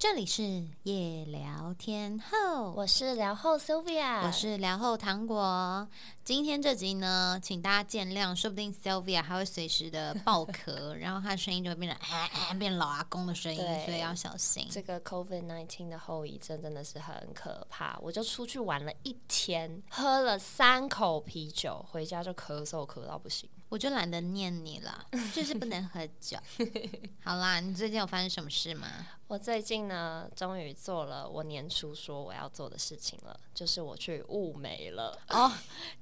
这里是夜聊天后，我是聊后 Sylvia，我是聊后糖果。今天这集呢，请大家见谅，说不定 Sylvia 还会随时的爆咳，然后她的声音就会变得 变老阿公的声音，所以要小心。这个 COVID nineteen 的后遗症真的是很可怕。我就出去玩了一天，喝了三口啤酒，回家就咳嗽咳到不行。我就懒得念你了，就是不能喝酒。好啦，你最近有发生什么事吗？我最近呢，终于做了我年初说我要做的事情了，就是我去物美了。哦，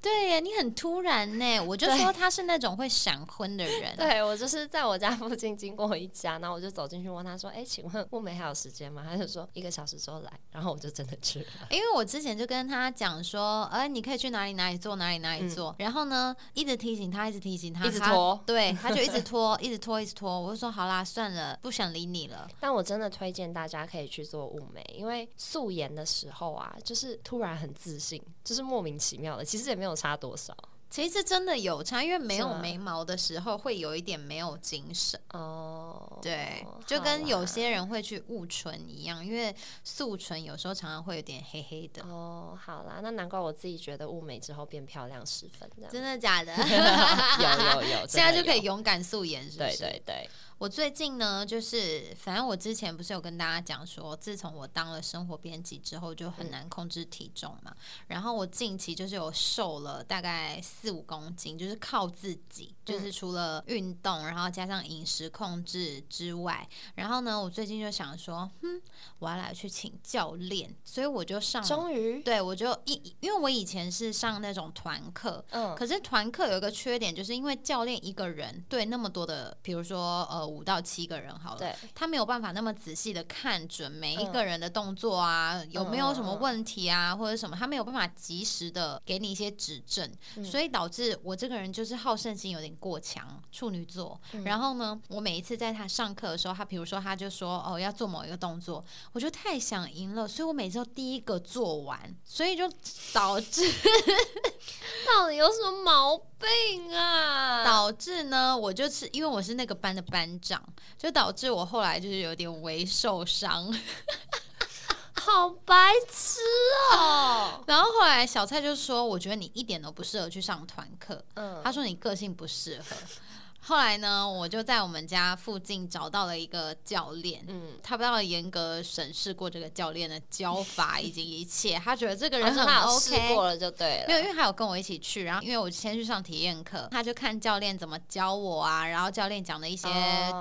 对呀，你很突然呢。我就说他是那种会闪婚的人。对，我就是在我家附近经过一家，然后我就走进去问他说：“哎，请问物美还有时间吗？”他就说一个小时之后来，然后我就真的去了。因为我之前就跟他讲说：“哎，你可以去哪里哪里做，哪里哪里做。”然后呢，一直提醒他，一直提醒他，一直拖，对，他就一直拖，一直拖，一直拖。我就说：“好啦，算了，不想理你了。”但我真的。推荐大家可以去做雾眉，因为素颜的时候啊，就是突然很自信，就是莫名其妙的，其实也没有差多少。其实真的有差，因为没有眉毛的时候会有一点没有精神哦。对，就跟有些人会去雾唇一样，因为素唇有时候常常会有点黑黑的。哦，好啦，那难怪我自己觉得雾眉之后变漂亮十分，真的假的？有 有有，现在就可以勇敢素颜，是不是？对对对。我最近呢，就是反正我之前不是有跟大家讲说，自从我当了生活编辑之后，就很难控制体重嘛。然后我近期就是有瘦了大概四五公斤，就是靠自己，就是除了运动，然后加上饮食控制之外，然后呢，我最近就想说，嗯，我要来去请教练，所以我就上，终于，对我就一，因为我以前是上那种团课，嗯，可是团课有一个缺点，就是因为教练一个人对那么多的，比如说呃。五到七个人好了，他没有办法那么仔细的看准每一个人的动作啊，有没有什么问题啊，或者什么，他没有办法及时的给你一些指正，所以导致我这个人就是好胜心有点过强，处女座。然后呢，我每一次在他上课的时候，他比如说他就说哦要做某一个动作，我就太想赢了，所以我每次都第一个做完，所以就导致 到底有什么毛病啊？导致呢，我就是因为我是那个班的班。长就导致我后来就是有点微受伤，好白痴哦。然后后来小蔡就说：“我觉得你一点都不适合去上团课。”嗯，他说你个性不适合。后来呢，我就在我们家附近找到了一个教练，嗯，他不要严格审视过这个教练的教法以及一切，他觉得这个人 很 OK，过了就对了。没有，因为他有跟我一起去，然后因为我先去上体验课，他就看教练怎么教我啊，然后教练讲的一些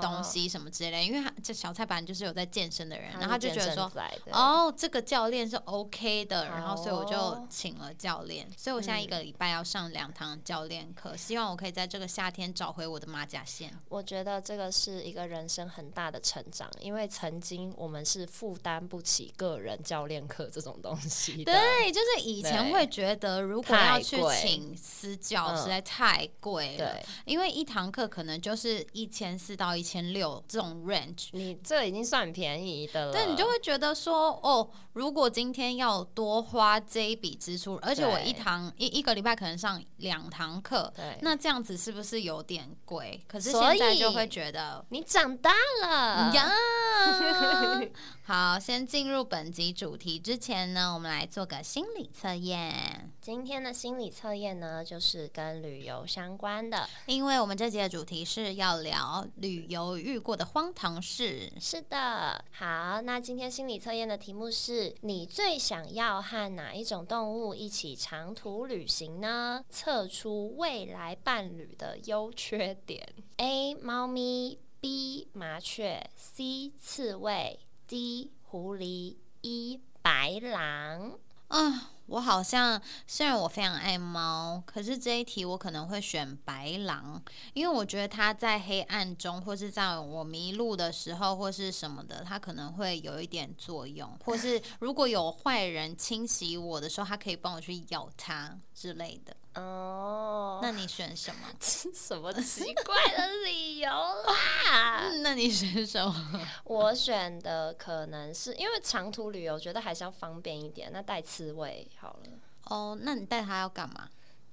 东西什么之类的。因为他这小菜板就是有在健身的人，然后他就觉得说，哦，这个教练是 OK 的，然后所以我就请了教练，所以我现在一个礼拜要上两堂教练课，希望我可以在这个夏天找回我的。马甲线，我觉得这个是一个人生很大的成长，因为曾经我们是负担不起个人教练课这种东西。对，就是以前会觉得如果要去请私教，实在太贵了。对，因为一堂课可能就是一千四到一千六这种 range，你这已经算便宜的了。对，你就会觉得说，哦，如果今天要多花这一笔支出，而且我一堂一一个礼拜可能上两堂课，那这样子是不是有点贵？可是现在就会觉得你长大了呀。好，先进入本集主题之前呢，我们来做个心理测验。今天的心理测验呢，就是跟旅游相关的，因为我们这集的主题是要聊旅游遇过的荒唐事。是的，好，那今天心理测验的题目是你最想要和哪一种动物一起长途旅行呢？测出未来伴侣的优缺点：A. 猫咪，B. 麻雀，C. 刺猬。D 狐狸一白狼啊，我好像虽然我非常爱猫，可是这一题我可能会选白狼，因为我觉得它在黑暗中，或是在我迷路的时候，或是什么的，它可能会有一点作用，或是如果有坏人侵袭我的时候，它可以帮我去咬它之类的。哦，那你选什么？什么奇怪的理由啦？那你选什么？我选的可能是因为长途旅游，觉得还是要方便一点。那带刺猬好了。哦，那你带它要干嘛？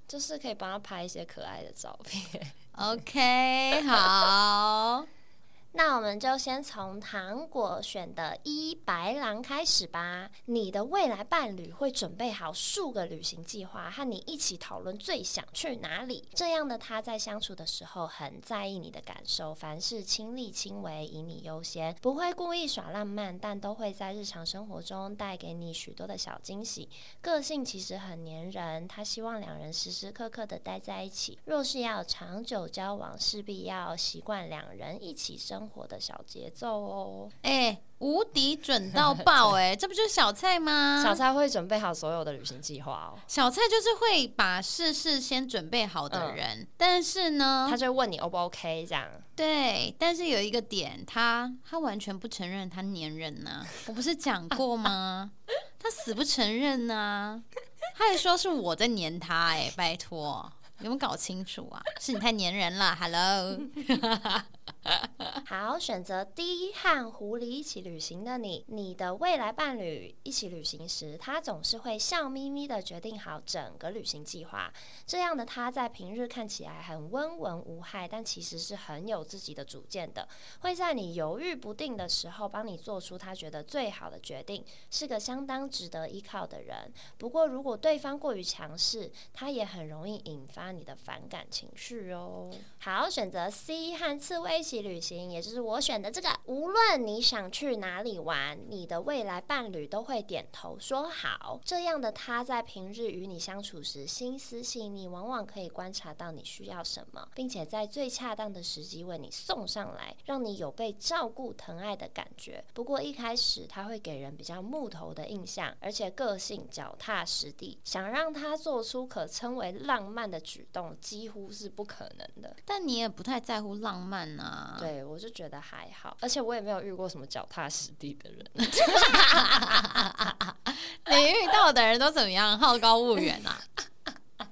就是可以帮它拍一些可爱的照片。OK，好。那我们就先从糖果选的一白狼开始吧。你的未来伴侣会准备好数个旅行计划，和你一起讨论最想去哪里。这样的他在相处的时候很在意你的感受，凡事亲力亲为，以你优先，不会故意耍浪漫，但都会在日常生活中带给你许多的小惊喜。个性其实很黏人，他希望两人时时刻刻的待在一起。若是要长久交往，势必要习惯两人一起生活的小节奏哦。哎。无敌准到爆哎，这不就是小蔡吗？小蔡会准备好所有的旅行计划哦。小蔡就是会把事事先准备好的人，但是呢，他就问你 O 不 OK 这样。对，但是有一个点，他他完全不承认他粘人呢。我不是讲过吗？他死不承认呢，他还说是我在粘他哎，拜托，有没有搞清楚啊？是你太粘人了，Hello。好，选择 D 和狐狸一起旅行的你，你的未来伴侣一起旅行时，他总是会笑眯眯的决定好整个旅行计划。这样的他在平日看起来很温文无害，但其实是很有自己的主见的，会在你犹豫不定的时候帮你做出他觉得最好的决定，是个相当值得依靠的人。不过，如果对方过于强势，他也很容易引发你的反感情绪哦。好，选择 C 和刺猬一起。旅行，也就是我选的这个。无论你想去哪里玩，你的未来伴侣都会点头说好。这样的他在平日与你相处时，心思细腻，往往可以观察到你需要什么，并且在最恰当的时机为你送上来，让你有被照顾、疼爱的感觉。不过一开始他会给人比较木头的印象，而且个性脚踏实地，想让他做出可称为浪漫的举动，几乎是不可能的。但你也不太在乎浪漫啊。对，我就觉得还好，而且我也没有遇过什么脚踏实地的人。你遇到的人都怎么样？好高骛远啊！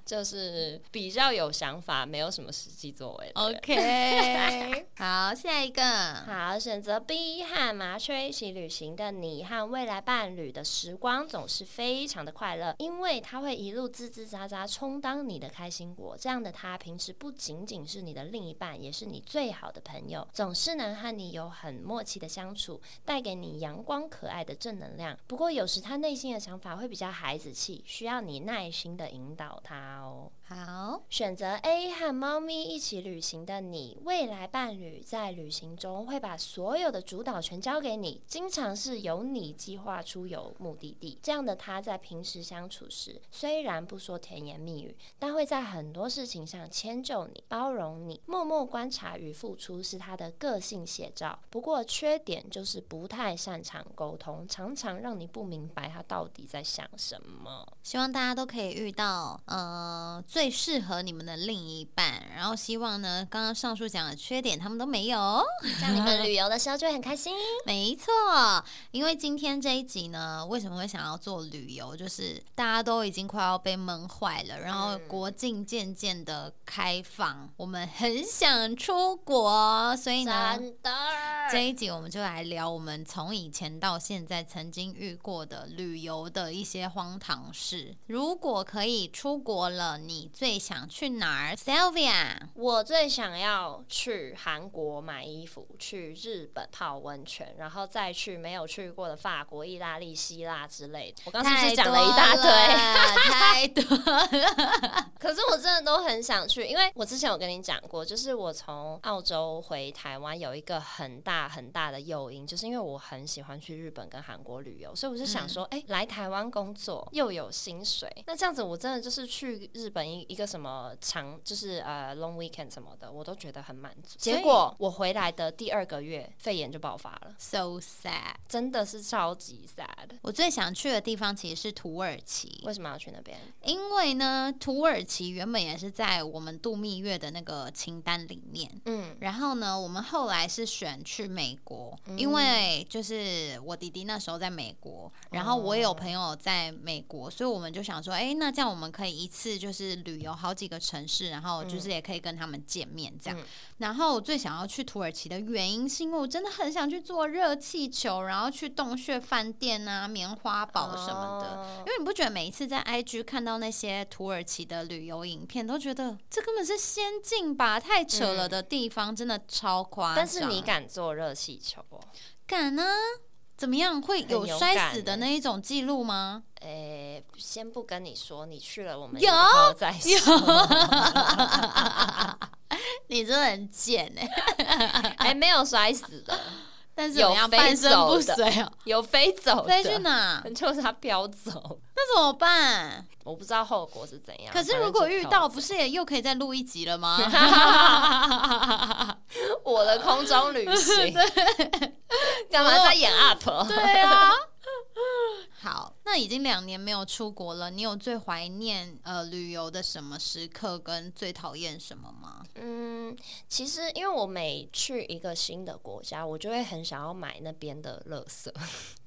就是比较有想法，没有什么实际作为。OK，好，下一个，好，选择 B 和麻雀一起旅行的你和未来伴侣的时光总是非常的快乐，因为他会一路吱吱喳喳充当你的开心果。这样的他平时不仅仅是你的另一半，也是你最好的朋友，总是能和你有很默契的相处，带给你阳光可爱的正能量。不过有时他内心的想法会比较孩子气，需要你耐心的引导他。now 好，选择 A 和猫咪一起旅行的你，未来伴侣在旅行中会把所有的主导权交给你，经常是由你计划出游目的地。这样的他在平时相处时，虽然不说甜言蜜语，但会在很多事情上迁就你、包容你，默默观察与付出是他的个性写照。不过缺点就是不太擅长沟通，常常让你不明白他到底在想什么。希望大家都可以遇到，嗯。呃，最适合你们的另一半，然后希望呢，刚刚上述讲的缺点他们都没有，这样你们旅游的时候就会很开心。没错，因为今天这一集呢，为什么会想要做旅游？就是大家都已经快要被闷坏了，然后国境渐渐的开放，我们很想出国，所以呢，这一集我们就来聊我们从以前到现在曾经遇过的旅游的一些荒唐事。如果可以出国了。你最想去哪儿，Sylvia？我最想要去韩国买衣服，去日本泡温泉，然后再去没有去过的法国、意大利、希腊之类的。我刚是不是讲了一大堆？太多了。可是我真的都很想去，因为我之前有跟你讲过，就是我从澳洲回台湾有一个很大很大的诱因，就是因为我很喜欢去日本跟韩国旅游，所以我就想说，哎，来台湾工作又有薪水，那这样子我真的就是去。日本一一个什么长就是呃 long weekend 什么的，我都觉得很满足。结果我回来的第二个月，肺炎就爆发了，so sad，真的是超级 sad。我最想去的地方其实是土耳其。为什么要去那边？因为呢，土耳其原本也是在我们度蜜月的那个清单里面。嗯，然后呢，我们后来是选去美国，因为就是我弟弟那时候在美国，然后我也有朋友在美国，所以我们就想说，哎，那这样我们可以一次。就是旅游好几个城市，然后就是也可以跟他们见面这样。然后我最想要去土耳其的原因，是因为我真的很想去坐热气球，然后去洞穴饭店啊、棉花堡什么的。因为你不觉得每一次在 IG 看到那些土耳其的旅游影片，都觉得这根本是仙境吧？太扯了的地方，真的超夸张。但是你敢坐热气球哦。敢啊？怎么样？会有摔死的那一种记录吗？诶，先不跟你说，你去了我们有再说。你真的很贱哎！哎，没有摔死的。但是有半身不遂哦，有飞走，飞去哪？就是它飘走，那怎么办？我不知道后果是怎样。可是如果遇到，不是也又可以再录一集了吗？我的空中旅行，干嘛在演 up？对啊。好，那已经两年没有出国了，你有最怀念呃旅游的什么时刻，跟最讨厌什么吗？嗯，其实因为我每去一个新的国家，我就会很想要买那边的垃圾。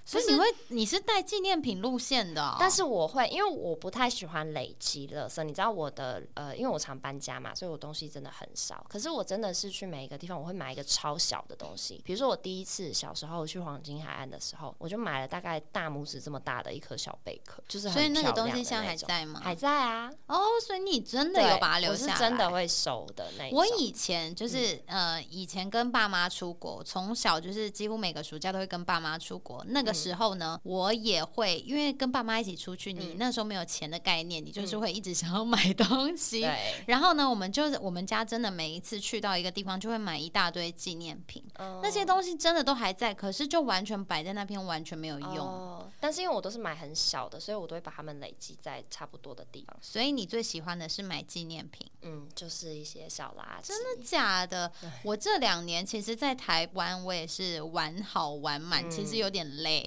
所以你会你是带纪念品路线的，但是我会，因为我不太喜欢累积垃圾。你知道我的呃，因为我常搬家嘛，所以我东西真的很少。可是我真的是去每一个地方，我会买一个超小的东西。比如说我第一次小时候去黄金海岸的时候，我就买了大概大拇指这么大的一颗小贝壳，就是所以那个东西现在还在吗？还在啊。哦，所以你真的有把它留下？我是真的会收的那。我以前就是呃，以前跟爸妈出国，从小就是几乎每个暑假都会跟爸妈出国。那个时候呢，我。我也会，因为跟爸妈一起出去，你那时候没有钱的概念，你就是会一直想要买东西。然后呢，我们就是我们家真的每一次去到一个地方，就会买一大堆纪念品。那些东西真的都还在，可是就完全摆在那边，完全没有用。但是因为我都是买很小的，所以我都会把它们累积在差不多的地方。所以你最喜欢的是买纪念品？嗯，就是一些小垃圾。真的假的？我这两年其实，在台湾我也是玩好玩满，其实有点累。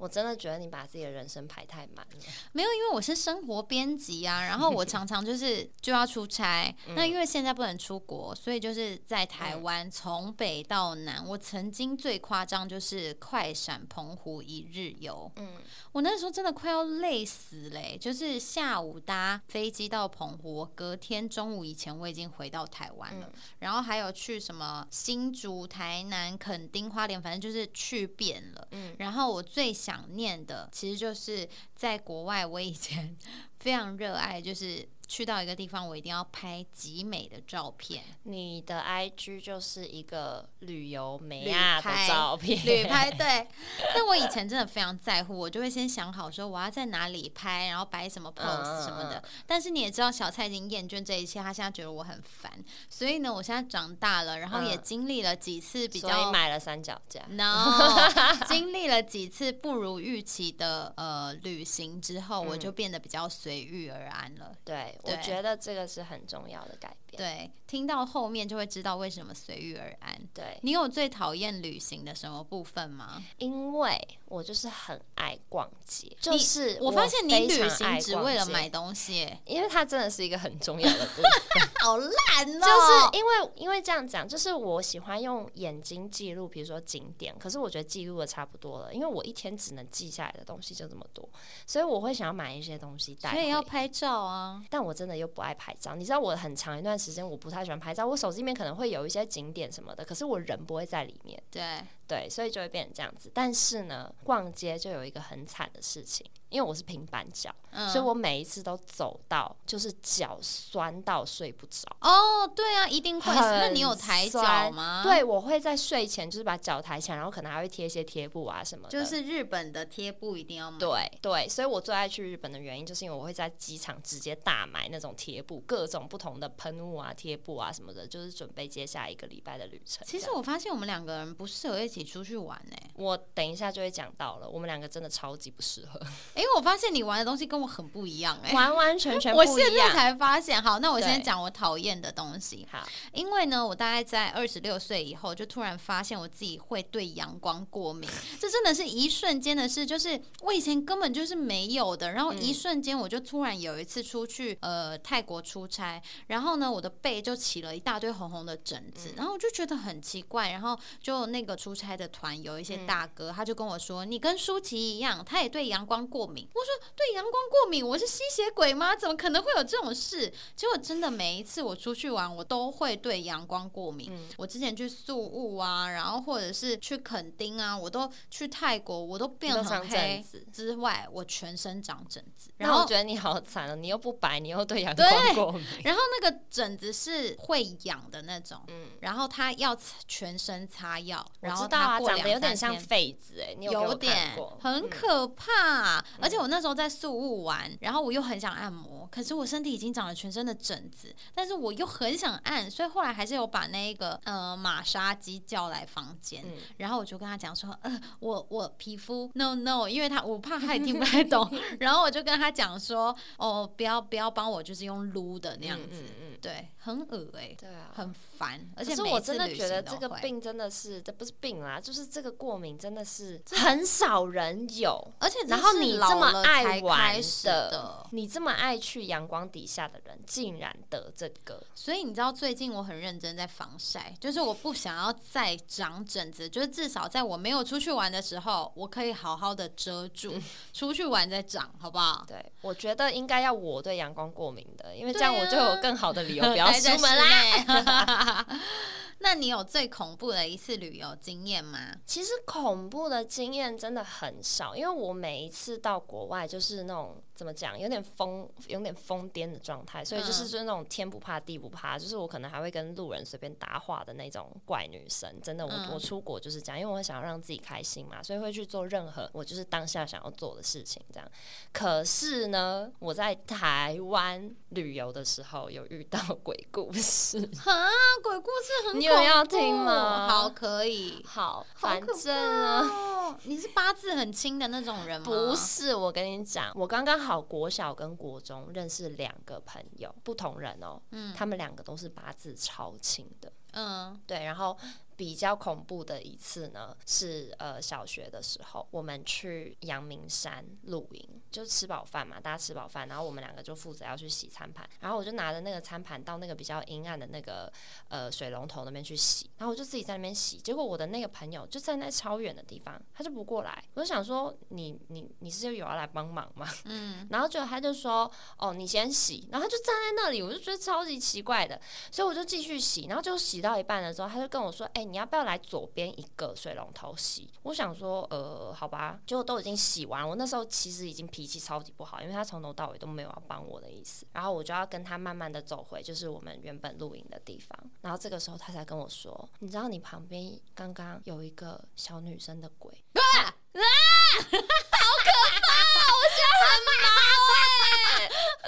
我真的觉得你把自己的人生排太满了。没有，因为我是生活编辑啊，然后我常常就是就要出差。那因为现在不能出国，所以就是在台湾从北到南。我曾经最夸张就是快闪澎湖一日游。嗯，我那时候真的快要累死嘞！就是下午搭飞机到澎湖，隔天中午以前我已经回到台湾了。然后还有去什么新竹、台南、垦丁、花莲，反正就是去遍了。嗯，然后我最想。想念的，其实就是在国外。我以前非常热爱，就是。去到一个地方，我一定要拍极美的照片。你的 IG 就是一个旅游美亚的照片，旅拍对。但我以前真的非常在乎，我就会先想好说我要在哪里拍，然后摆什么 pose 什么的。但是你也知道，小蔡已经厌倦这一切，他现在觉得我很烦。所以呢，我现在长大了，然后也经历了几次比较买了三脚架，no，经历了几次不如预期的呃旅行之后，我就变得比较随遇而安了。对。我觉得这个是很重要的改变。对，听到后面就会知道为什么随遇而安。对你有最讨厌旅行的什么部分吗？因为我就是很爱逛街，就是我发现你旅行只为了买东西，因为它真的是一个很重要的部分。好烂哦！就是因为因为这样讲，就是我喜欢用眼睛记录，比如说景点，可是我觉得记录的差不多了，因为我一天只能记下来的东西就这么多，所以我会想要买一些东西带。所以要拍照啊，但我真的又不爱拍照。你知道我很长一段时间我不太喜欢拍照，我手机里面可能会有一些景点什么的，可是我人不会在里面。对对，所以就会变成这样子。但是呢，逛街就有一个很惨的事情。因为我是平板脚，所以我每一次都走到就是脚酸到睡不着。哦，对啊，一定会。那你有抬脚吗？对，我会在睡前就是把脚抬起来，然后可能还会贴一些贴布啊什么的。就是日本的贴布一定要买。对对，所以我最爱去日本的原因，就是因为我会在机场直接大买那种贴布，各种不同的喷雾啊、贴布啊什么的，就是准备接下来一个礼拜的旅程。其实我发现我们两个人不适合一起出去玩呢。我等一下就会讲到了，我们两个真的超级不适合。因为我发现你玩的东西跟我很不一样，哎，完完全全 不一样。我现在才发现，好，那我先讲我讨厌的东西。好，因为呢，我大概在二十六岁以后，就突然发现我自己会对阳光过敏。这真的是一瞬间的事，就是我以前根本就是没有的。然后一瞬间，我就突然有一次出去呃泰国出差，然后呢，我的背就起了一大堆红红的疹子，然后我就觉得很奇怪，然后就那个出差开的团有一些大哥，他就跟我说：“你跟舒淇一样，他也对阳光过敏。”我说：“对阳光过敏，我是吸血鬼吗？怎么可能会有这种事？”结果真的每一次我出去玩，我都会对阳光过敏。我之前去宿雾啊，然后或者是去垦丁啊，我都去泰国，我都变很黑。之外，我全身长疹子。然后我觉得你好惨哦，你又不白，你又对阳光过敏。然后那个疹子是会痒的那种，嗯，然后他要全身擦药，然后他过两三天，痱子哎，有点很可怕。而且我那时候在宿务玩，然后我又很想按摩，可是我身体已经长了全身的疹子，但是我又很想按，所以后来还是有把那个呃马杀鸡叫来房间，然后我就跟他讲说，呃，我我皮肤 no no，因为他我怕他也听不太懂，然后我就跟他讲说，哦，不要不要帮我，就是用撸的那样子，对，很恶哎，对啊，很烦，而且我真的觉得这个病真的是，这不是病啦，就是这个过敏真的是很少人有，而且然后你这么爱玩的，你这么爱去阳光底下的人，竟然得这个，所以你知道最近我很认真在防晒，就是我不想要再长疹子，就是至少在我没有出去玩的时候，我可以好好的遮住，出去玩再长，好不好？对，我觉得应该要我对阳光过敏的，因为这样我就有更好的理由 不要出门啦。那你有最恐怖的一次旅游经验吗？其实恐怖的经验真的很少，因为我每一次到国外就是那种怎么讲，有点疯，有点疯癫的状态，所以就是就是那种天不怕地不怕，就是我可能还会跟路人随便搭话的那种怪女生。真的，我我出国就是这样，因为我想要让自己开心嘛，所以会去做任何我就是当下想要做的事情。这样，可是呢，我在台湾旅游的时候有遇到鬼故事 啊，鬼故事很你。有要听吗？好，可以。好，反正啊，你是八字很轻的那种人吗？不是，我跟你讲，我刚刚好国小跟国中认识两个朋友，不同人哦。嗯，他们两个都是八字超轻的。嗯，对，然后。比较恐怖的一次呢，是呃小学的时候，我们去阳明山露营，就吃饱饭嘛，大家吃饱饭，然后我们两个就负责要去洗餐盘，然后我就拿着那个餐盘到那个比较阴暗的那个呃水龙头那边去洗，然后我就自己在那边洗，结果我的那个朋友就站在超远的地方，他就不过来，我就想说你你你是有要来帮忙吗？嗯，然后就他就说哦你先洗，然后他就站在那里，我就觉得超级奇怪的，所以我就继续洗，然后就洗到一半的时候，他就跟我说哎。你要不要来左边一个水龙头洗？我想说，呃，好吧，就都已经洗完。我那时候其实已经脾气超级不好，因为他从头到尾都没有要帮我的意思。然后我就要跟他慢慢的走回，就是我们原本露营的地方。然后这个时候他才跟我说：“你知道你旁边刚刚有一个小女生的鬼。”啊啊！好可怕！我觉得很毛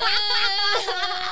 哎。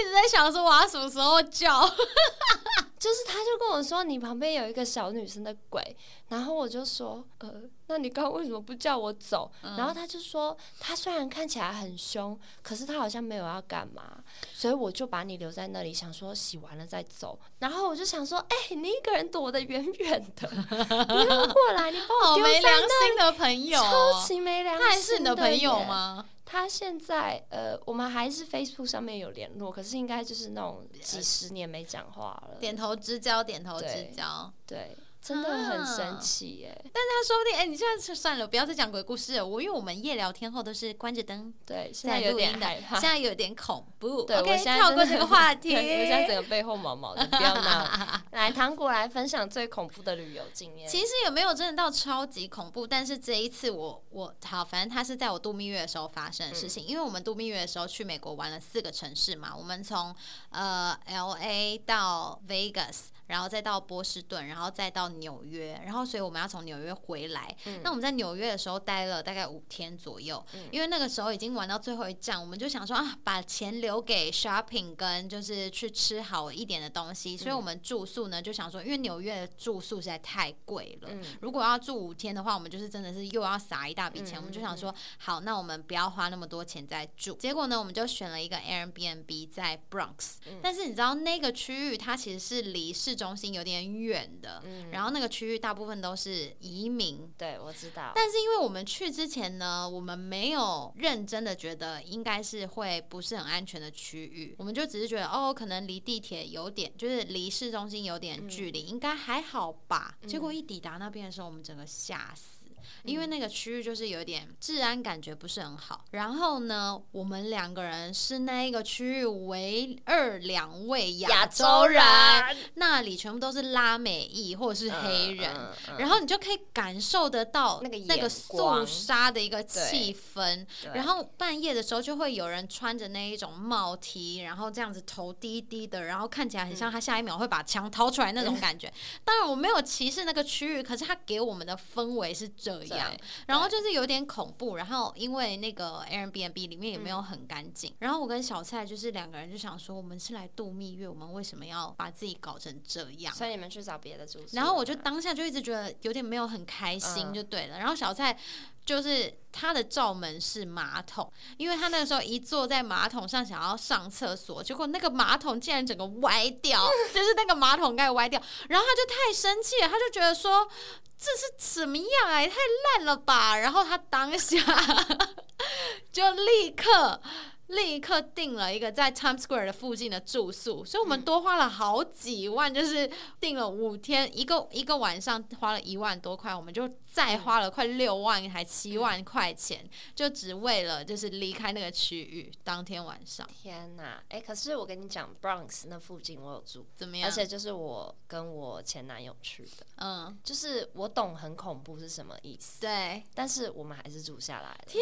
一直在想说我要什么时候叫，就是他就跟我说你旁边有一个小女生的鬼，然后我就说呃，那你刚刚为什么不叫我走？然后他就说他虽然看起来很凶，可是他好像没有要干嘛，所以我就把你留在那里，想说洗完了再走。然后我就想说，哎，你一个人躲得远远的，不要过来，你把我丢在那的朋友，超级没良心，他还是你的朋友吗？他现在呃，我们还是 Facebook 上面有联络，可是应该就是那种几十年没讲话了，点头之交，点头之交，对。真的很神奇耶！但是他说不定，哎，你现在算了，不要再讲鬼故事了。我因为我们夜聊天后都是关着灯，对，现在有点害怕，现在有点恐怖。对，OK，跳过这个话题。我现在整个背后毛毛的，不要闹。来，糖果来分享最恐怖的旅游经验。其实也没有真的到超级恐怖，但是这一次我我好，反正他是在我度蜜月的时候发生的事情。因为我们度蜜月的时候去美国玩了四个城市嘛，我们从呃 L A 到 Vegas。然后再到波士顿，然后再到纽约，然后所以我们要从纽约回来。那我们在纽约的时候待了大概五天左右，因为那个时候已经玩到最后一站，我们就想说啊，把钱留给 shopping 跟就是去吃好一点的东西。所以我们住宿呢就想说，因为纽约的住宿实在太贵了，如果要住五天的话，我们就是真的是又要撒一大笔钱。我们就想说，好，那我们不要花那么多钱在住。结果呢，我们就选了一个 Airbnb 在 Bronx，但是你知道那个区域它其实是离市中心有点远的，然然后那个区域大部分都是移民。对，我知道。但是因为我们去之前呢，我们没有认真的觉得应该是会不是很安全的区域，我们就只是觉得哦，可能离地铁有点，就是离市中心有点距离，应该还好吧。结果一抵达那边的时候，我们整个吓死。因为那个区域就是有点治安感觉不是很好，然后呢，我们两个人是那一个区域唯二两位亚洲人，那里全部都是拉美裔或者是黑人，然后你就可以感受得到那个那个肃杀的一个气氛，然后半夜的时候就会有人穿着那一种帽 T，然后这样子头低低的，然后看起来很像他下一秒会把枪掏出来那种感觉。当然我没有歧视那个区域，可是他给我们的氛围是这。样，然后就是有点恐怖，然后因为那个 Airbnb 里面也没有很干净，然后我跟小蔡就是两个人就想说，我们是来度蜜月，我们为什么要把自己搞成这样？所以你们去找别的住宿。然后我就当下就一直觉得有点没有很开心，就对了。然后小蔡就是他的罩门是马桶，因为他那个时候一坐在马桶上想要上厕所，结果那个马桶竟然整个歪掉，就是那个马桶盖歪掉，然后他就太生气了，他就觉得说。这是怎么样啊？也太烂了吧！然后他当下 就立刻。立刻订了一个在 Times Square 的附近的住宿，所以我们多花了好几万，就是订了五天，一个一个晚上花了一万多块，我们就再花了快六万还七万块钱，就只为了就是离开那个区域。当天晚上，天哪！哎，可是我跟你讲，Bronx 那附近我有住，怎么样？而且就是我跟我前男友去的，嗯，就是我懂很恐怖是什么意思，对，但是我们还是住下来了。天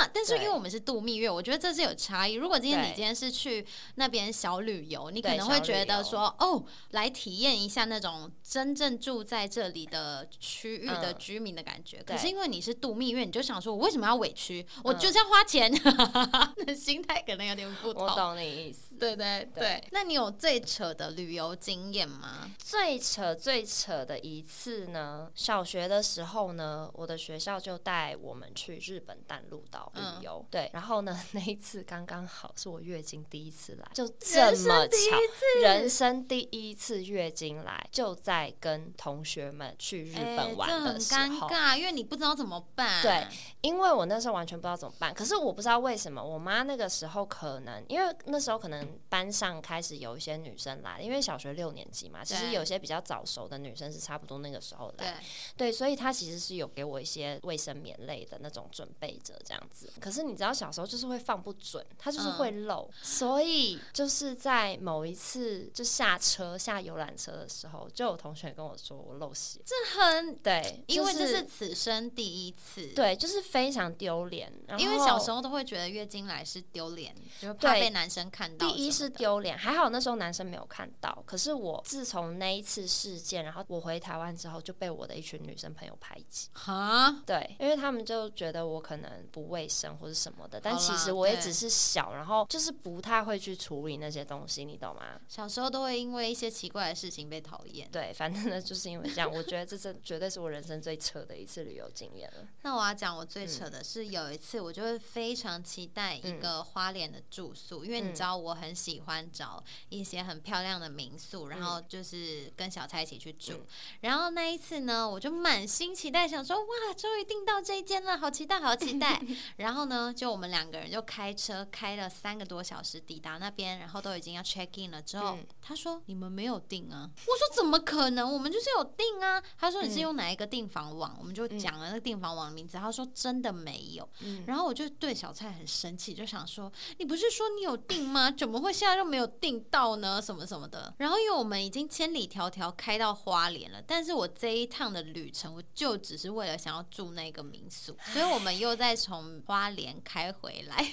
哪！但是因为我们是度蜜月，我觉得这是有。差异。如果今天你今天是去那边小旅游，你可能会觉得说，哦，来体验一下那种真正住在这里的区域的居民的感觉。可是因为你是度蜜月，你就想说，我为什么要委屈？我就是要花钱，那心态可能有点不同。我懂你意思。对对对。那你有最扯的旅游经验吗？最扯最扯的一次呢？小学的时候呢，我的学校就带我们去日本淡路岛旅游。对，然后呢，那一次。刚刚好是我月经第一次来，就这么巧，人生第一次月经来，就在跟同学们去日本玩的时候，很尴尬，因为你不知道怎么办。对，因为我那时候完全不知道怎么办。可是我不知道为什么，我妈那个时候可能，因为那时候可能班上开始有一些女生来，因为小学六年级嘛，其实有些比较早熟的女生是差不多那个时候来，对，所以她其实是有给我一些卫生棉类的那种准备着这样子。可是你知道，小时候就是会放不准。它就是会漏，所以就是在某一次就下车下游览车的时候，就有同学跟我说我漏血，这很对，因为这是此生第一次，对，就是非常丢脸。因为小时候都会觉得月经来是丢脸，就怕被男生看到。第一是丢脸，还好那时候男生没有看到。可是我自从那一次事件，然后我回台湾之后，就被我的一群女生朋友排挤。哈，对，因为他们就觉得我可能不卫生或者什么的，但其实我也只是。小，然后就是不太会去处理那些东西，你懂吗？小时候都会因为一些奇怪的事情被讨厌。对，反正呢，就是因为这样，我觉得这这绝对是我人生最扯的一次旅游经验了。那我要讲我最扯的是有一次，我就会非常期待一个花莲的住宿，因为你知道我很喜欢找一些很漂亮的民宿，然后就是跟小蔡一起去住。然后那一次呢，我就满心期待，想说哇，终于订到这一间了，好期待，好期待。然后呢，就我们两个人就开车。开了三个多小时抵达那边，然后都已经要 check in 了之后，他说你们没有订啊？我说怎么可能？我们就是有订啊。他说你是用哪一个订房网？我们就讲了那个订房网的名字。他说真的没有。然后我就对小蔡很生气，就想说你不是说你有订吗？怎 么会现在又没有订到呢？什么什么的。然后因为我们已经千里迢迢开到花莲了，但是我这一趟的旅程我就只是为了想要住那个民宿，所以我们又再从花莲开回来。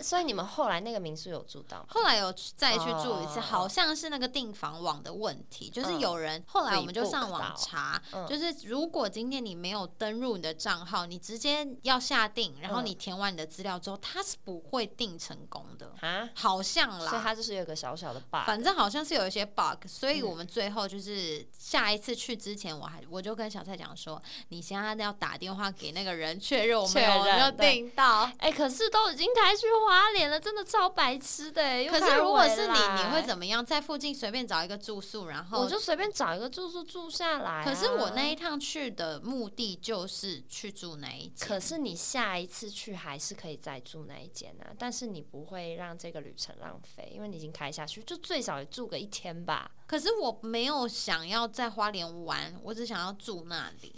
所以你们后来那个民宿有住到吗？后来有再去住一次，好像是那个订房网的问题，就是有人后来我们就上网查，就是如果今天你没有登入你的账号，你直接要下订，然后你填完你的资料之后，它是不会订成功的啊。好好像啦，所以它就是有个小小的 bug，反正好像是有一些 bug，所以我们最后就是下一次去之前，我还我就跟小蔡讲说，你现在要打电话给那个人确认我们有没有订到。哎，可是都已经开去花莲了，真的超白痴的。可是如果是你，你会怎么样？在附近随便找一个住宿，然后我就随便找一个住宿住下来。可是我那一趟去的目的就是去住那一间。可是你下一次去还是可以再住那一间啊，但是你不会让这个旅程浪费。因为你已经开下去，就最少也住个一天吧。可是我没有想要在花莲玩，我只想要住那里。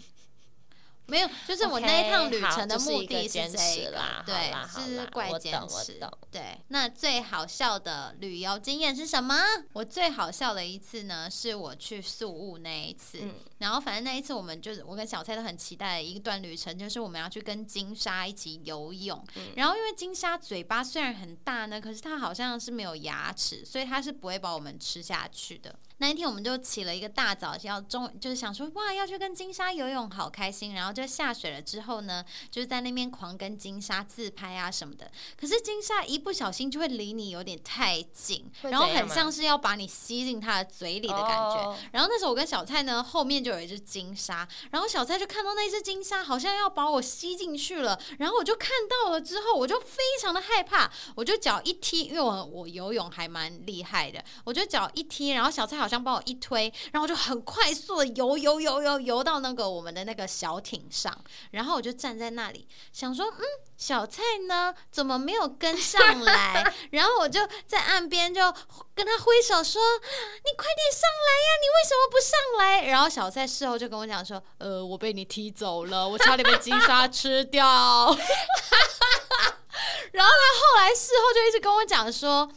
没有，就是我那一趟旅程的目的是这个，对，是怪坚持。对，那最好笑的旅游经验是什么？我最好笑的一次呢，是我去宿务那一次。然后反正那一次，我们就是我跟小蔡都很期待一段旅程，就是我们要去跟金沙一起游泳。然后因为金沙嘴巴虽然很大呢，可是它好像是没有牙齿，所以它是不会把我们吃下去的。那一天我们就起了一个大早，要中就是想说哇要去跟金沙游泳，好开心。然后就下水了之后呢，就是在那边狂跟金沙自拍啊什么的。可是金沙一不小心就会离你有点太近，然后很像是要把你吸进它的嘴里的感觉。然后那时候我跟小蔡呢后面就有一只金沙，然后小蔡就看到那只金沙好像要把我吸进去了，然后我就看到了之后我就非常的害怕，我就脚一踢，因为我我游泳还蛮厉害的，我就脚一踢，然后小蔡好。像帮我一推，然后就很快速的游游游游游到那个我们的那个小艇上，然后我就站在那里想说，嗯，小蔡呢怎么没有跟上来？然后我就在岸边就跟他挥手说：“你快点上来呀，你为什么不上来？”然后小在事后就跟我讲说：“呃，我被你踢走了，我差点被金沙吃掉。”然后他后来事后就一直跟我讲说：“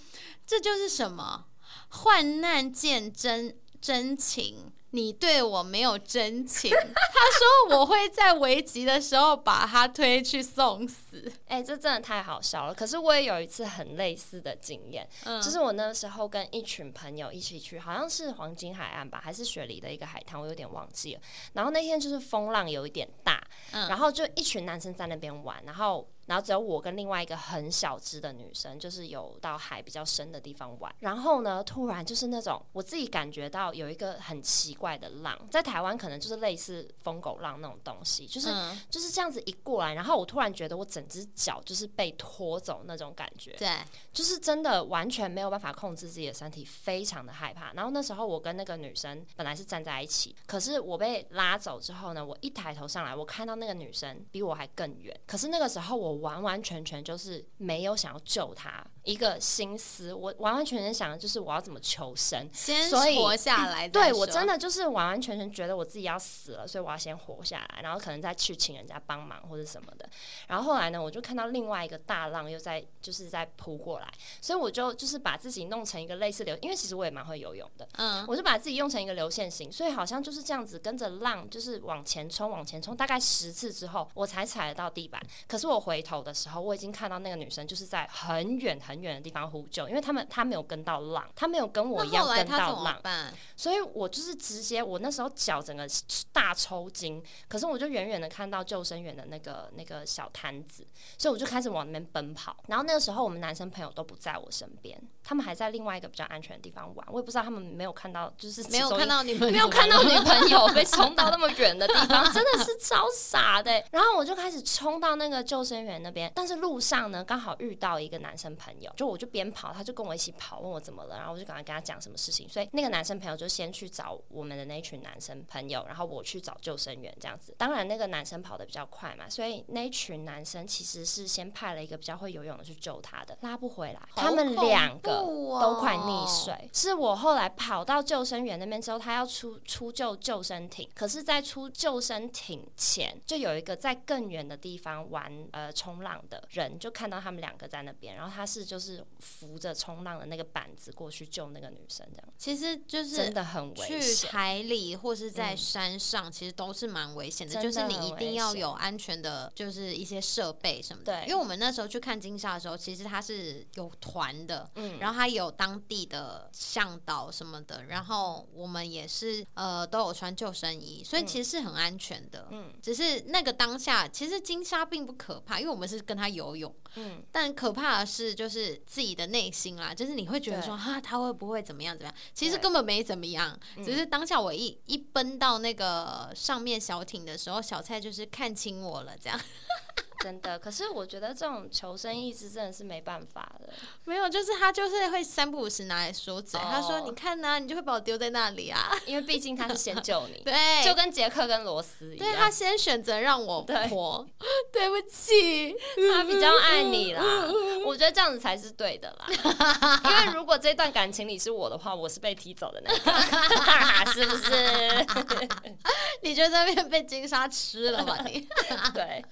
这就是什么？”患难见真真情，你对我没有真情。他说我会在危急的时候把他推去送死。哎，这真的太好笑了。可是我也有一次很类似的经验，就是我那时候跟一群朋友一起去，好像是黄金海岸吧，还是雪梨的一个海滩，我有点忘记了。然后那天就是风浪有一点大，然后就一群男生在那边玩，然后。然后只有我跟另外一个很小只的女生，就是有到海比较深的地方玩。然后呢，突然就是那种我自己感觉到有一个很奇怪的浪，在台湾可能就是类似疯狗浪那种东西，就是就是这样子一过来，然后我突然觉得我整只脚就是被拖走那种感觉，对，就是真的完全没有办法控制自己的身体，非常的害怕。然后那时候我跟那个女生本来是站在一起，可是我被拉走之后呢，我一抬头上来，我看到那个女生比我还更远，可是那个时候我。完完全全就是没有想要救他。一个心思，我完完全全想的就是我要怎么求生，先活下来。对我真的就是完完全全觉得我自己要死了，所以我要先活下来，然后可能再去请人家帮忙或者什么的。然后后来呢，我就看到另外一个大浪又在就是在扑过来，所以我就就是把自己弄成一个类似流，因为其实我也蛮会游泳的，嗯，我就把自己用成一个流线型，所以好像就是这样子跟着浪就是往前冲往前冲，大概十次之后我才踩得到地板。可是我回头的时候，我已经看到那个女生就是在很远很。远的地方呼救，因为他们他没有跟到浪，他没有跟我一样跟到浪，所以我就是直接我那时候脚整个大抽筋，可是我就远远的看到救生员的那个那个小摊子，所以我就开始往那边奔跑。然后那个时候我们男生朋友都不在我身边，他们还在另外一个比较安全的地方玩，我也不知道他们没有看到，就是没有看到你们没有看到女朋友被 冲到那么远的地方，真的是超傻的。然后我就开始冲到那个救生员那边，但是路上呢刚好遇到一个男生朋友。就我就边跑，他就跟我一起跑，问我怎么了，然后我就赶快跟他讲什么事情。所以那个男生朋友就先去找我们的那群男生朋友，然后我去找救生员这样子。当然那个男生跑得比较快嘛，所以那群男生其实是先派了一个比较会游泳的去救他的，拉不回来，他们两个都快溺水。是我后来跑到救生员那边之后，他要出出救救生艇，可是，在出救生艇前，就有一个在更远的地方玩呃冲浪的人，就看到他们两个在那边，然后他是就。是扶着冲浪的那个板子过去救那个女生，这样其实就是真的很危险。去海里或是在山上，其实都是蛮危险的。就是你一定要有安全的，就是一些设备什么的。对因为我们那时候去看金沙的时候，其实它是有团的，嗯，然后它有当地的向导什么的，然后我们也是呃都有穿救生衣，所以其实是很安全的。嗯，只是那个当下，其实金沙并不可怕，因为我们是跟他游泳。嗯，但可怕的是就是。就是自己的内心啦，就是你会觉得说哈，他会不会怎么样怎么样？其实根本没怎么样，只是当下我一一奔到那个上面小艇的时候，小蔡就是看清我了，这样。真的，可是我觉得这种求生意志真的是没办法的。没有，就是他就是会三不五时拿来说嘴。他说：“你看呢，你就会把我丢在那里啊。”因为毕竟他是先救你，对，就跟杰克跟罗斯一样。对他先选择让我活，对不起，他比较爱你啦。我觉得这样子才是对的啦。因为如果这段感情里是我的话，我是被踢走的那个，是不是？你觉得那边被金沙吃了吧？你对。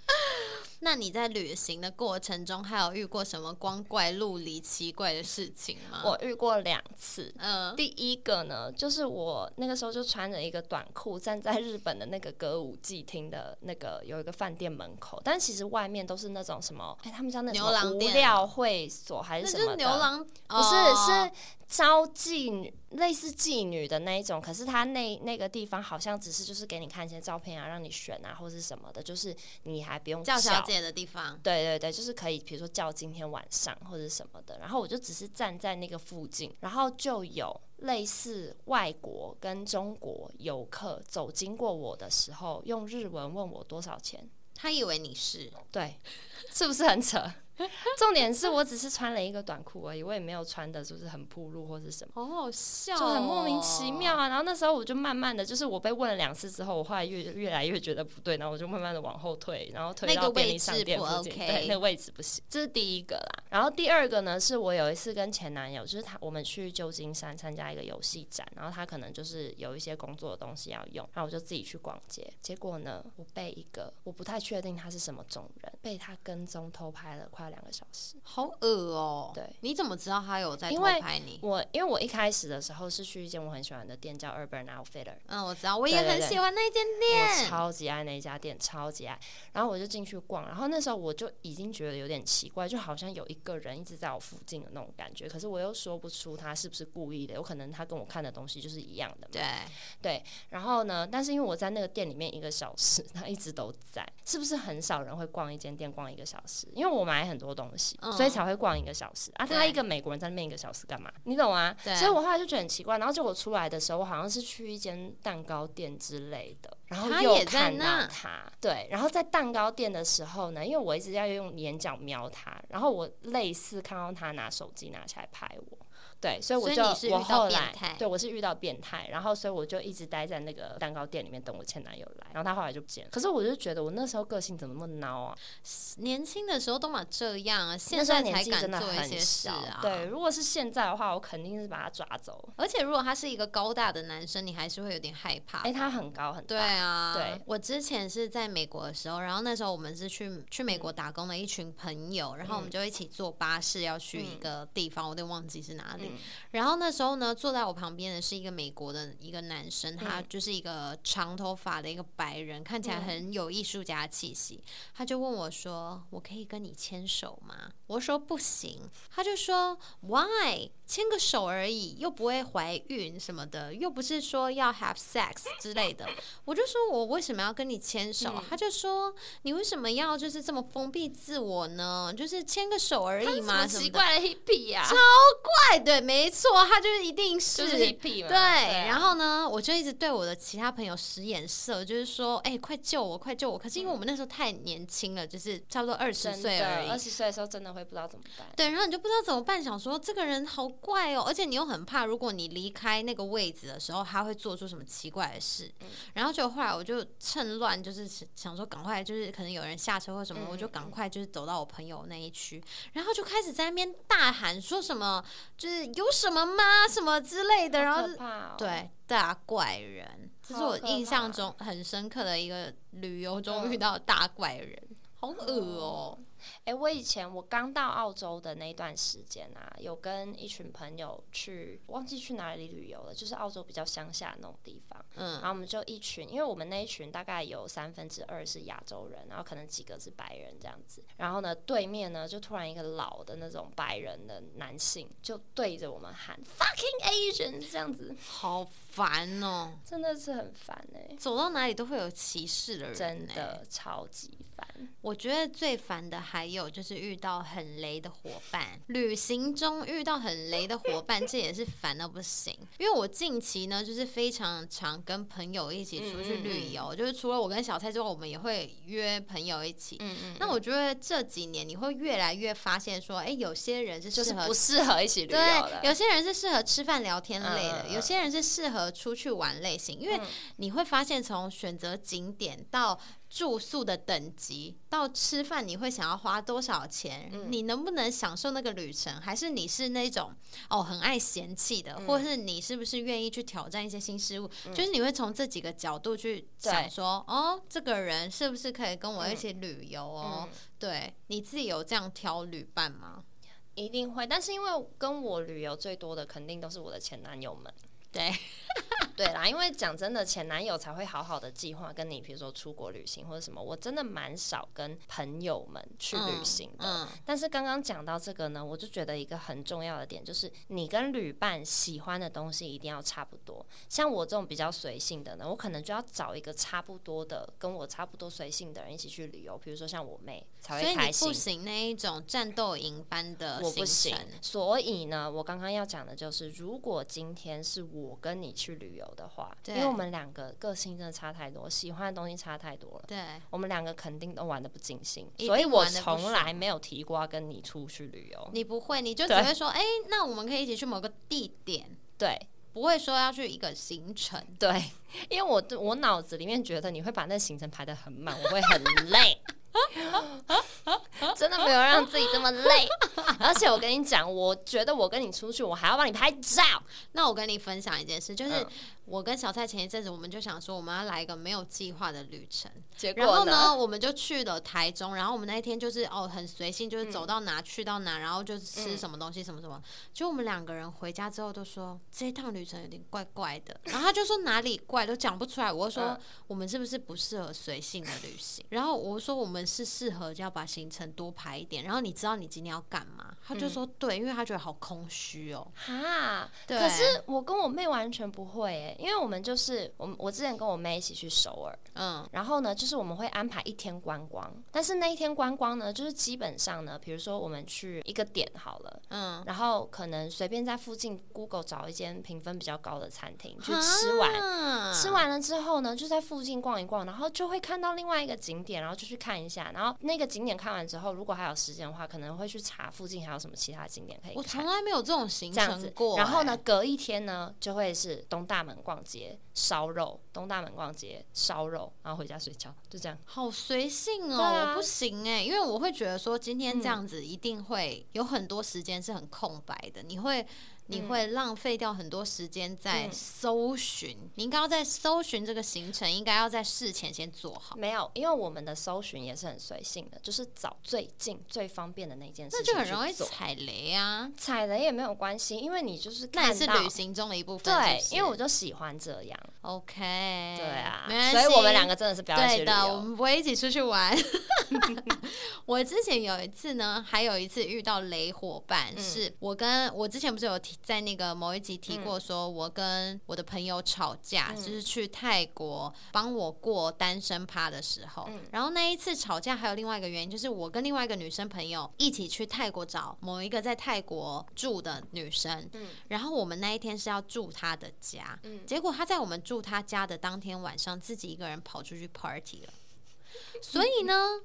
那你在旅行的过程中，还有遇过什么光怪陆离、奇怪的事情吗？我遇过两次。嗯，第一个呢，就是我那个时候就穿着一个短裤，站在日本的那个歌舞伎厅的那个有一个饭店门口，但其实外面都是那种什么，哎，他们叫那牛郎无料会所还是什么的？牛郎不是是。招妓女，类似妓女的那一种，可是他那那个地方好像只是就是给你看一些照片啊，让你选啊，或是什么的，就是你还不用叫小姐的地方。对对对，就是可以，比如说叫今天晚上或者什么的。然后我就只是站在那个附近，然后就有类似外国跟中国游客走经过我的时候，用日文问我多少钱，他以为你是对，是不是很扯？重点是我只是穿了一个短裤而已，我也没有穿的就是很暴露或是什么，好好笑，就很莫名其妙啊。然后那时候我就慢慢的就是我被问了两次之后，我后来越越来越觉得不对，然后我就慢慢的往后退，然后退到便利商店附近，对，那个位置不行。这是第一个啦。然后第二个呢，是我有一次跟前男友，就是他我们去旧金山参加一个游戏展，然后他可能就是有一些工作的东西要用，然后我就自己去逛街。结果呢，我被一个我不太确定他是什么种人，被他跟踪偷拍了快。两个小时，好恶哦！对，你怎么知道他有在偷拍你？我因为我一开始的时候是去一间我很喜欢的店，叫 Urban Outfitter。嗯，我知道，我也很喜欢那间店，我超级爱那一家店，超级爱。然后我就进去逛，然后那时候我就已经觉得有点奇怪，就好像有一个人一直在我附近的那种感觉。可是我又说不出他是不是故意的，有可能他跟我看的东西就是一样的。对对。然后呢？但是因为我在那个店里面一个小时，他一直都在，是不是很少人会逛一间店逛一个小时？因为我买很。很多东西，所以才会逛一个小时啊！他一个美国人在那边一个小时干嘛？你懂吗？所以我后来就觉得很奇怪。然后就我出来的时候，我好像是去一间蛋糕店之类的，然后又看到他。对，然后在蛋糕店的时候呢，因为我一直要用眼角瞄他，然后我类似看到他拿手机拿起来拍我。对，所以我就我后来对我是遇到变态，然后所以我就一直待在那个蛋糕店里面等我前男友来，然后他后来就不见了。可是我就觉得我那时候个性怎么那么孬啊？年轻的时候都嘛这样啊，现在才敢做一些事啊。对，如果是现在的话，我肯定是把他抓走。而且如果他是一个高大的男生，你还是会有点害怕。哎，他很高很大。对啊，对。我之前是在美国的时候，然后那时候我们是去去美国打工的一群朋友，然后我们就一起坐巴士要去一个地方，我有点忘记是哪里。然后？那时候呢，坐在我旁边的是一个美国的一个男生，他就是一个长头发的一个白人，看起来很有艺术家气息。他就问我说：“我可以跟你牵手吗？”我说：“不行。”他就说：“Why？” 牵个手而已，又不会怀孕什么的，又不是说要 have sex 之类的。我就说我为什么要跟你牵手？他就说你为什么要就是这么封闭自我呢？就是牵个手而已嘛，奇怪的 hippy 呀，超怪，对，没错，他就是一定是 hippy 对，然后呢，我就一直对我的其他朋友使眼色，就是说，哎，快救我，快救我！可是因为我们那时候太年轻了，就是差不多二十岁而已，二十岁的时候真的会不知道怎么办。对，然后你就不知道怎么办，想说这个人好。怪哦，而且你又很怕，如果你离开那个位置的时候，他会做出什么奇怪的事。然后就后来我就趁乱，就是想说赶快，就是可能有人下车或什么，我就赶快就是走到我朋友那一区，然后就开始在那边大喊说什么，就是有什么吗？什么之类的。然后对大怪人，这是我印象中很深刻的一个旅游中遇到大怪人，好恶哦。哎，我以前我刚到澳洲的那段时间啊，有跟一群朋友去，忘记去哪里旅游了，就是澳洲比较乡下那种地方。嗯，然后我们就一群，因为我们那一群大概有三分之二是亚洲人，然后可能几个是白人这样子。然后呢，对面呢就突然一个老的那种白人的男性就对着我们喊 “fucking Asian” 这样子，好烦哦，真的是很烦哎，走到哪里都会有歧视的人，真的超级烦。我觉得最烦的还有就是遇到很雷的伙伴，旅行中遇到很雷的伙伴，这也是烦到不行。因为我近期呢，就是非常常跟朋友一起出去旅游，就是除了我跟小蔡之外，我们也会约朋友一起。嗯嗯。那我觉得这几年你会越来越发现说，哎，有些人是适合不适合一起旅游的，有些人是适合吃饭聊天类的，有些人是适合出去玩类型。因为你会发现，从选择景点到住宿的等级到吃饭，你会想要花多少钱？你能不能享受那个旅程？还是你是那种哦很爱嫌弃的，或是你是不是愿意去挑战一些新事物？就是你会从这几个角度去想说，哦，这个人是不是可以跟我一起旅游哦？对，你自己有这样挑旅伴吗？一定会，但是因为跟我旅游最多的，肯定都是我的前男友们。对，对啦，因为讲真的，前男友才会好好的计划跟你，比如说出国旅行或者什么。我真的蛮少跟朋友们去旅行的。但是刚刚讲到这个呢，我就觉得一个很重要的点就是，你跟旅伴喜欢的东西一定要差不多。像我这种比较随性的呢，我可能就要找一个差不多的，跟我差不多随性的人一起去旅游。比如说像我妹才会开心。不行那一种战斗营般的，我不行。所以呢，我刚刚要讲的就是，如果今天是我跟你去旅游的话，因为我们两个个性真的差太多，喜欢的东西差太多了。对，我们两个肯定都玩的不尽兴，所以我从来没有提过跟你出去旅游。你不会，你就只会说，哎，那我们可以一起去某个地点。对，不会说要去一个行程。对，因为我我脑子里面觉得你会把那行程排的很满，我会很累。真的没有让自己这么累，而且我跟你讲，我觉得我跟你出去，我还要帮你拍照。那我跟你分享一件事，就是。我跟小蔡前一阵子，我们就想说，我们要来一个没有计划的旅程。结果然后呢，我们就去了台中。然后我们那一天就是哦，很随性，就是走到哪去到哪，然后就吃什么东西什么什么。就我们两个人回家之后都说，这一趟旅程有点怪怪的。然后他就说哪里怪都讲不出来。我说我们是不是不适合随性的旅行？然后我说我们是适合就要把行程多排一点。然后你知道你今天要干嘛？他就说对，因为他觉得好空虚哦。哈，可是我跟我妹完全不会诶。因为我们就是我，我之前跟我妹一起去首尔，嗯，然后呢，就是我们会安排一天观光，但是那一天观光呢，就是基本上呢，比如说我们去一个点好了，嗯，然后可能随便在附近 Google 找一间评分比较高的餐厅去吃完，吃完了之后呢，就在附近逛一逛，然后就会看到另外一个景点，然后就去看一下，然后那个景点看完之后，如果还有时间的话，可能会去查附近还有什么其他景点可以。我从来没有这种行程过。然后呢，隔一天呢，就会是东大门逛街。烧肉，东大门逛街，烧肉，然后回家睡觉，就这样。好随性哦，我不行哎，因为我会觉得说今天这样子一定会有很多时间是很空白的，你会。你会浪费掉很多时间在搜寻，你应该要在搜寻这个行程，应该要在事前先做好。没有，因为我们的搜寻也是很随性的，就是找最近最方便的那件事情那就很容易踩雷啊！踩雷也没有关系，因为你就是那也是旅行中的一部分。对，因为我就喜欢这样。OK，对啊，没所以我们两个真的是不要对的，我们不会一起出去玩。我之前有一次呢，还有一次遇到雷伙伴，是我跟我之前不是有提。在那个某一集提过，说我跟我的朋友吵架，就是去泰国帮我过单身趴的时候。然后那一次吵架还有另外一个原因，就是我跟另外一个女生朋友一起去泰国找某一个在泰国住的女生。然后我们那一天是要住她的家，结果她在我们住她家的当天晚上，自己一个人跑出去 party 了。所以呢，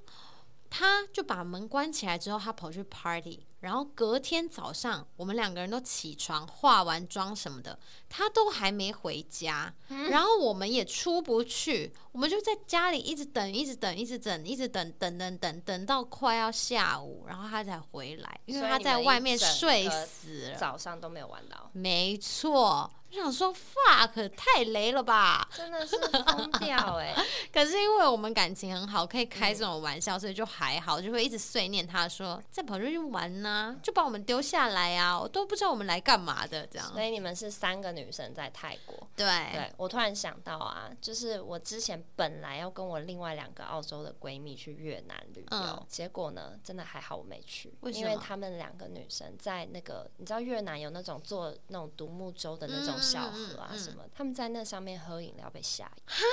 她就把门关起来之后，她跑去 party。然后隔天早上，我们两个人都起床、化完妆什么的，他都还没回家，然后我们也出不去，我们就在家里一直等、一直等、一直等、一直等等等等等到快要下午，然后他才回来，因为他在外面睡死了，早上都没有玩到。没错。我想说，fuck，太雷了吧！真的是疯掉哎！可是因为我们感情很好，可以开这种玩笑，所以就还好，就会一直碎念他说：“再跑出去玩呢，就把我们丢下来啊！我都不知道我们来干嘛的。”这样。所以你们是三个女生在泰国。对。对我突然想到啊，就是我之前本来要跟我另外两个澳洲的闺蜜去越南旅游，结果呢，真的还好我没去，因为他们两个女生在那个，你知道越南有那种坐那种独木舟的那种。小河啊什么，他们在那上面喝饮料被吓。哈，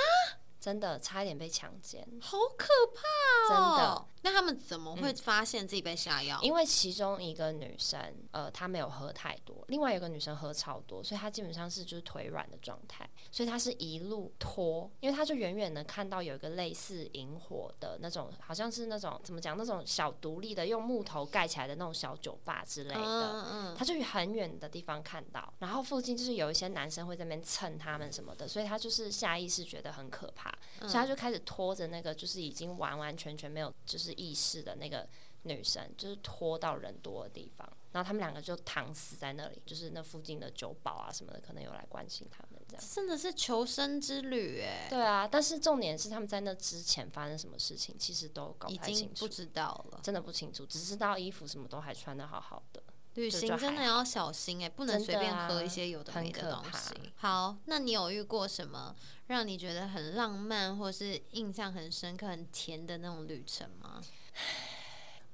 真的差一点被强奸，好可怕哦！真的。那他们怎么会发现自己被下药？因为其中一个女生，呃，她没有喝太多，另外一个女生喝超多，所以她基本上是就是腿软的状态，所以她是一路拖，因为她就远远的看到有一个类似萤火的那种，好像是那种怎么讲，那种小独立的用木头盖起来的那种小酒吧之类的，嗯嗯，她就很远的地方看到，然后附近就是有一些男生会在那边蹭他们什么的，所以她就是下意识觉得很可怕，所以她就开始拖着那个就是已经完完全全没有就是。意识的那个女生，就是拖到人多的地方，然后他们两个就躺死在那里，就是那附近的酒保啊什么的，可能有来关心他们，这样真的是求生之旅哎。对啊，但是重点是他们在那之前发生什么事情，其实都搞不太清楚，不知道了，真的不清楚，只知道衣服什么都还穿的好好的。旅行真的要小心哎，不能随便喝一些有的没的东西。好，那你有遇过什么让你觉得很浪漫，或是印象很深刻、很甜的那种旅程吗？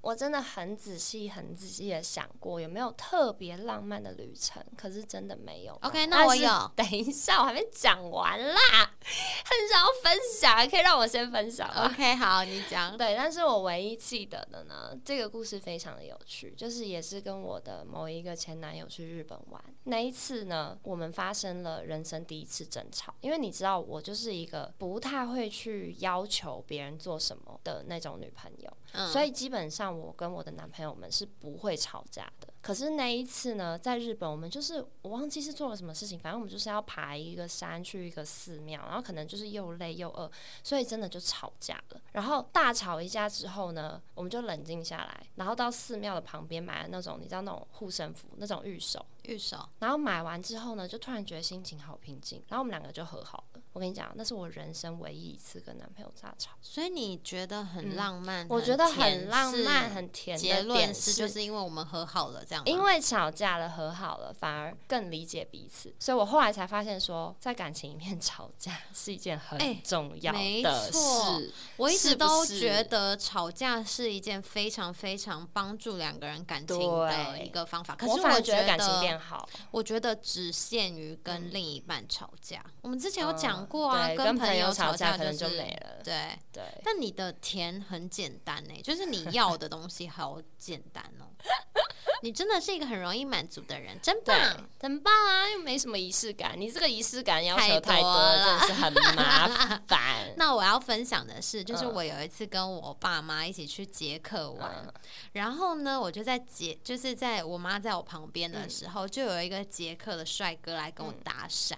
我真的很仔细、很仔细的想过有没有特别浪漫的旅程，可是真的没有。OK，那我有。等一下，我还没讲完啦，很想要分享，可以让我先分享。OK，好，你讲。对，但是我唯一记得的呢，这个故事非常的有趣，就是也是跟我的某一个前男友去日本玩那一次呢，我们发生了人生第一次争吵。因为你知道，我就是一个不太会去要求别人做什么的那种女朋友。所以基本上，我跟我的男朋友们是不会吵架的。可是那一次呢，在日本，我们就是我忘记是做了什么事情，反正我们就是要爬一个山去一个寺庙，然后可能就是又累又饿，所以真的就吵架了。然后大吵一架之后呢，我们就冷静下来，然后到寺庙的旁边买了那种你知道那种护身符，那种玉手，玉手。然后买完之后呢，就突然觉得心情好平静，然后我们两个就和好了。我跟你讲，那是我人生唯一一次跟男朋友大吵，所以你觉得很浪漫？我觉得很浪漫、很甜。结论是，就是因为我们和好了，这样。因为吵架了，和好了，反而更理解彼此。所以我后来才发现，说在感情里面吵架是一件很重要的事。我一直都觉得吵架是一件非常非常帮助两个人感情的一个方法。可是我觉得感情变好，我觉得只限于跟另一半吵架。我们之前有讲过啊，跟朋友吵架可能就没了。对对，但你的甜很简单呢，就是你要的东西好简单哦。你真的是一个很容易满足的人，真棒，很棒啊！又没什么仪式感，你这个仪式感要求太多了，真的是很麻烦。那我要分享的是，就是我有一次跟我爸妈一起去捷克玩，然后呢，我就在捷，就是在我妈在我旁边的时候，就有一个捷克的帅哥来跟我搭讪。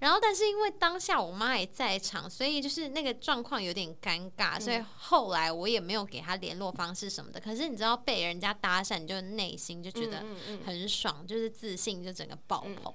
然后，但是因为当下我妈也在场，所以就是那个状况有点尴尬，所以后来我也没有给他联络方式什么的。可是你知道，被人家搭讪，你就内心。就觉得很爽，就是自信就整个爆棚。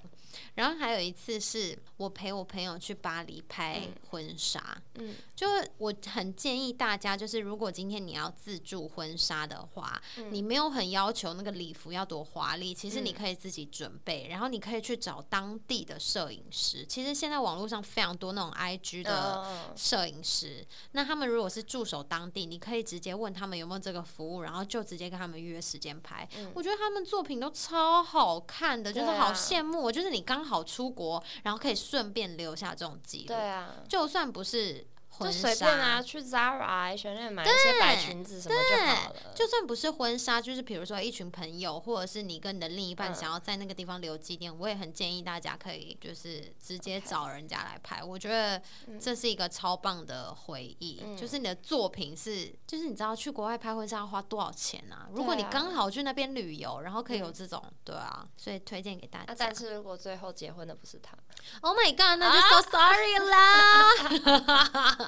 然后还有一次是我陪我朋友去巴黎拍婚纱，嗯，就我很建议大家，就是如果今天你要自助婚纱的话，你没有很要求那个礼服要多华丽，其实你可以自己准备，然后你可以去找当地的摄影师。其实现在网络上非常多那种 IG 的摄影师，那他们如果是驻守当地，你可以直接问他们有没有这个服务，然后就直接跟他们约时间拍。我觉得他们作品都超好看的，就是好羡慕，就是你刚。好出国，然后可以顺便留下这种记录。对啊，就算不是。就随便啊，去 Zara、全店买一些白裙子什么就好了。就算不是婚纱，就是比如说一群朋友，或者是你跟你的另一半想要在那个地方留纪念，我也很建议大家可以就是直接找人家来拍。我觉得这是一个超棒的回忆。就是你的作品是，就是你知道去国外拍婚纱要花多少钱啊？如果你刚好去那边旅游，然后可以有这种，对啊，所以推荐给大家。但是如果最后结婚的不是他，Oh my God，那就 so sorry 啦。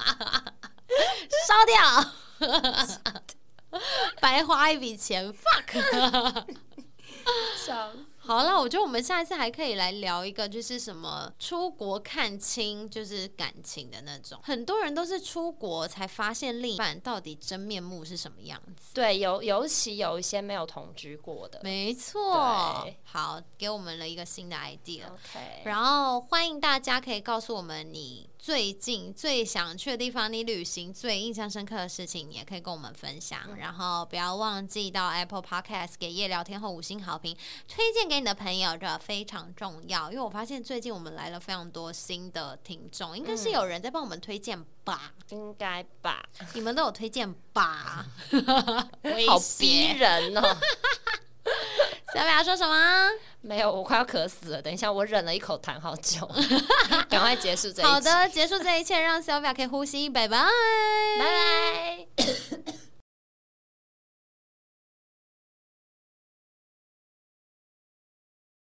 烧掉，白花一笔钱，fuck。好了，我觉得我们下一次还可以来聊一个，就是什么出国看清，就是感情的那种。很多人都是出国才发现另一半到底真面目是什么样子。对，尤尤其有一些没有同居过的。没错。好，给我们了一个新的 idea。OK。然后欢迎大家可以告诉我们你。最近最想去的地方，你旅行最印象深刻的事情，你也可以跟我们分享。然后不要忘记到 Apple Podcast 给夜聊天后五星好评，推荐给你的朋友，这非常重要。因为我发现最近我们来了非常多新的听众，应该是有人在帮我们推荐吧？应该吧？你们都有推荐吧？好逼人哦！小表说什么？没有，我快要渴死了。等一下，我忍了一口痰好久，赶快结束这一。好的，结束这一切，让小表可以呼吸。拜拜，拜拜。